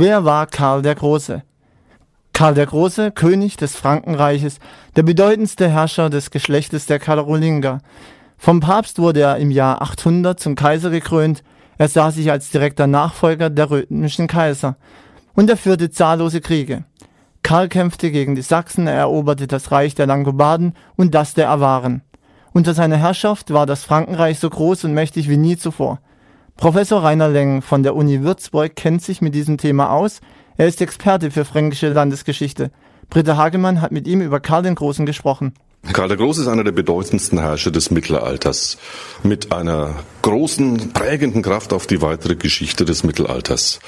Wer war Karl der Große? Karl der Große, König des Frankenreiches, der bedeutendste Herrscher des Geschlechtes der Karolinger. Vom Papst wurde er im Jahr 800 zum Kaiser gekrönt. Er sah sich als direkter Nachfolger der römischen Kaiser. Und er führte zahllose Kriege. Karl kämpfte gegen die Sachsen, er eroberte das Reich der Langobarden und das der Awaren. Unter seiner Herrschaft war das Frankenreich so groß und mächtig wie nie zuvor. Professor Rainer Leng von der Uni Würzburg kennt sich mit diesem Thema aus. Er ist Experte für fränkische Landesgeschichte. Britta Hagemann hat mit ihm über Karl den Großen gesprochen. Karl der Große ist einer der bedeutendsten Herrscher des Mittelalters mit einer großen prägenden Kraft auf die weitere Geschichte des Mittelalters.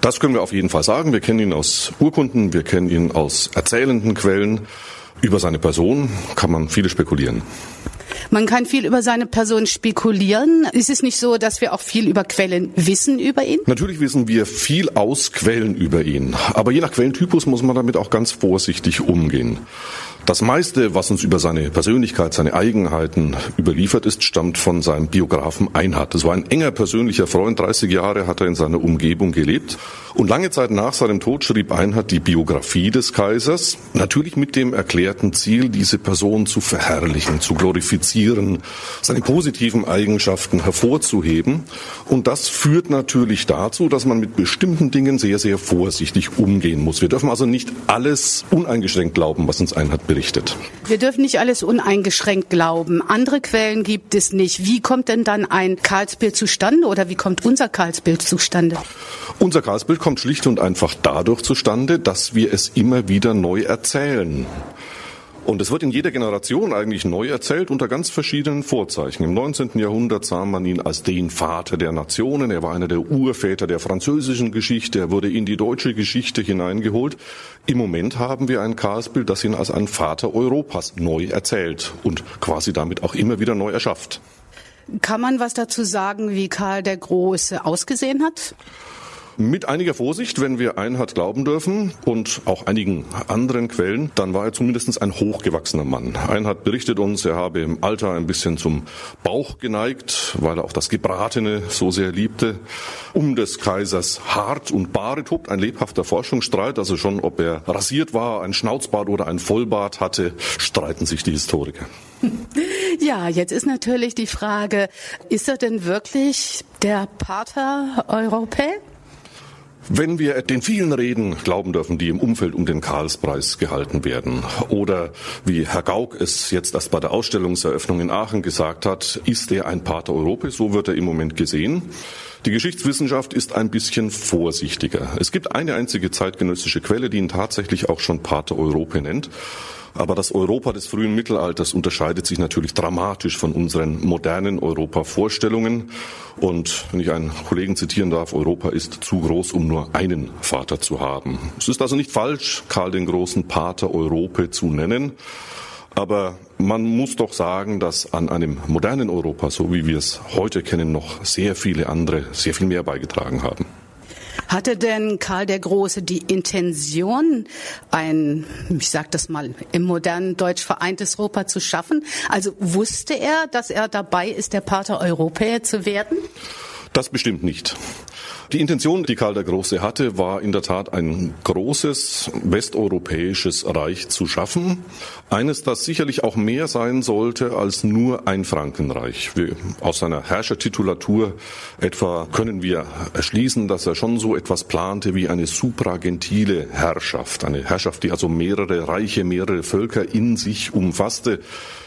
Das können wir auf jeden Fall sagen. Wir kennen ihn aus Urkunden, wir kennen ihn aus erzählenden Quellen. Über seine Person kann man viele spekulieren. Man kann viel über seine Person spekulieren. Ist es nicht so, dass wir auch viel über Quellen wissen über ihn? Natürlich wissen wir viel aus Quellen über ihn. Aber je nach Quellentypus muss man damit auch ganz vorsichtig umgehen. Das meiste, was uns über seine Persönlichkeit, seine Eigenheiten überliefert ist, stammt von seinem Biografen Einhard. Das war ein enger persönlicher Freund. 30 Jahre hat er in seiner Umgebung gelebt. Und lange Zeit nach seinem Tod schrieb Einhard die Biografie des Kaisers. Natürlich mit dem erklärten Ziel, diese Person zu verherrlichen, zu glorifizieren, seine positiven Eigenschaften hervorzuheben. Und das führt natürlich dazu, dass man mit bestimmten Dingen sehr, sehr vorsichtig umgehen muss. Wir dürfen also nicht alles uneingeschränkt glauben, was uns Einhard berichtet. Wir dürfen nicht alles uneingeschränkt glauben. Andere Quellen gibt es nicht. Wie kommt denn dann ein Karlsbild zustande oder wie kommt unser Karlsbild zustande? Unser Karlsbild kommt schlicht und einfach dadurch zustande, dass wir es immer wieder neu erzählen. Und es wird in jeder Generation eigentlich neu erzählt unter ganz verschiedenen Vorzeichen. Im 19. Jahrhundert sah man ihn als den Vater der Nationen. Er war einer der Urväter der französischen Geschichte. Er wurde in die deutsche Geschichte hineingeholt. Im Moment haben wir ein Karlsbild, das ihn als ein Vater Europas neu erzählt und quasi damit auch immer wieder neu erschafft. Kann man was dazu sagen, wie Karl der Große ausgesehen hat? Mit einiger Vorsicht, wenn wir Einhard glauben dürfen und auch einigen anderen Quellen, dann war er zumindest ein hochgewachsener Mann. Einhard berichtet uns, er habe im Alter ein bisschen zum Bauch geneigt, weil er auch das Gebratene so sehr liebte. Um des Kaisers Hart und Bart tobt ein lebhafter Forschungsstreit, also schon ob er rasiert war, ein Schnauzbart oder ein Vollbart hatte, streiten sich die Historiker. Ja, jetzt ist natürlich die Frage, ist er denn wirklich der Pater Europä? Wenn wir den vielen Reden glauben dürfen, die im Umfeld um den Karlspreis gehalten werden, oder wie Herr Gauck es jetzt erst bei der Ausstellungseröffnung in Aachen gesagt hat, ist er ein Pater Europe, so wird er im Moment gesehen. Die Geschichtswissenschaft ist ein bisschen vorsichtiger. Es gibt eine einzige zeitgenössische Quelle, die ihn tatsächlich auch schon Pater Europe nennt. Aber das Europa des frühen Mittelalters unterscheidet sich natürlich dramatisch von unseren modernen Europa-Vorstellungen. Und wenn ich einen Kollegen zitieren darf, Europa ist zu groß, um nur einen Vater zu haben. Es ist also nicht falsch, Karl den großen Pater Europe zu nennen. Aber man muss doch sagen, dass an einem modernen Europa, so wie wir es heute kennen, noch sehr viele andere sehr viel mehr beigetragen haben. Hatte denn Karl der Große die Intention, ein, ich sage das mal, im modernen Deutsch vereintes Europa zu schaffen? Also wusste er, dass er dabei ist, der Pater Europäer zu werden? Das bestimmt nicht. Die Intention, die Karl der Große hatte, war in der Tat ein großes westeuropäisches Reich zu schaffen. Eines, das sicherlich auch mehr sein sollte als nur ein Frankenreich. Wir, aus seiner Herrschertitulatur etwa können wir erschließen, dass er schon so etwas plante wie eine supragentile Herrschaft. Eine Herrschaft, die also mehrere Reiche, mehrere Völker in sich umfasste.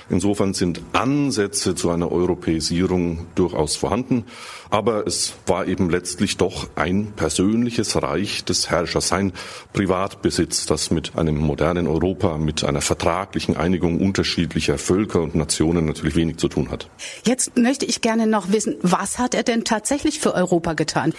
Insofern sind Ansätze zu einer Europäisierung durchaus vorhanden. Aber es war eben letztlich doch ein persönliches Reich des Herrschers, sein Privatbesitz, das mit einem modernen Europa, mit einer vertraglichen Einigung unterschiedlicher Völker und Nationen natürlich wenig zu tun hat. Jetzt möchte ich gerne noch wissen, was hat er denn tatsächlich für Europa getan?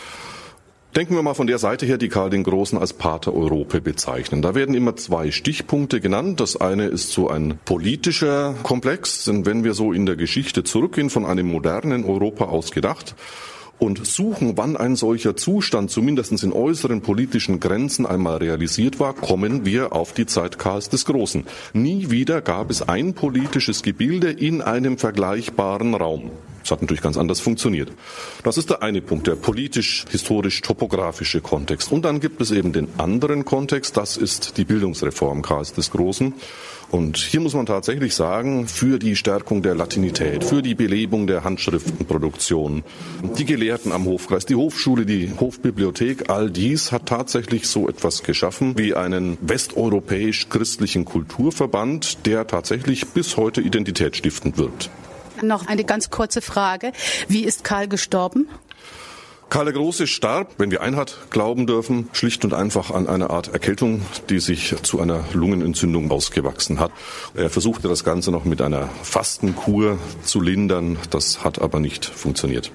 Denken wir mal von der Seite her, die Karl den Großen als Pater Europe bezeichnen. Da werden immer zwei Stichpunkte genannt. Das eine ist so ein politischer Komplex, denn wenn wir so in der Geschichte zurückgehen, von einem modernen Europa aus gedacht, und suchen, wann ein solcher Zustand zumindest in äußeren politischen Grenzen einmal realisiert war, kommen wir auf die Zeit Karls des Großen. Nie wieder gab es ein politisches Gebilde in einem vergleichbaren Raum. Das hat natürlich ganz anders funktioniert. Das ist der eine Punkt, der politisch-historisch-topografische Kontext. Und dann gibt es eben den anderen Kontext, das ist die Bildungsreform Karls des Großen. Und hier muss man tatsächlich sagen, für die Stärkung der Latinität, für die Belebung der Handschriftenproduktion, die Gelehrten am Hofkreis, die Hofschule, die Hofbibliothek, all dies hat tatsächlich so etwas geschaffen wie einen westeuropäisch-christlichen Kulturverband, der tatsächlich bis heute identitätsstiftend wirkt. Noch eine ganz kurze Frage. Wie ist Karl gestorben? Karl der Große starb, wenn wir Einhard glauben dürfen, schlicht und einfach an einer Art Erkältung, die sich zu einer Lungenentzündung ausgewachsen hat. Er versuchte das Ganze noch mit einer Fastenkur zu lindern, das hat aber nicht funktioniert.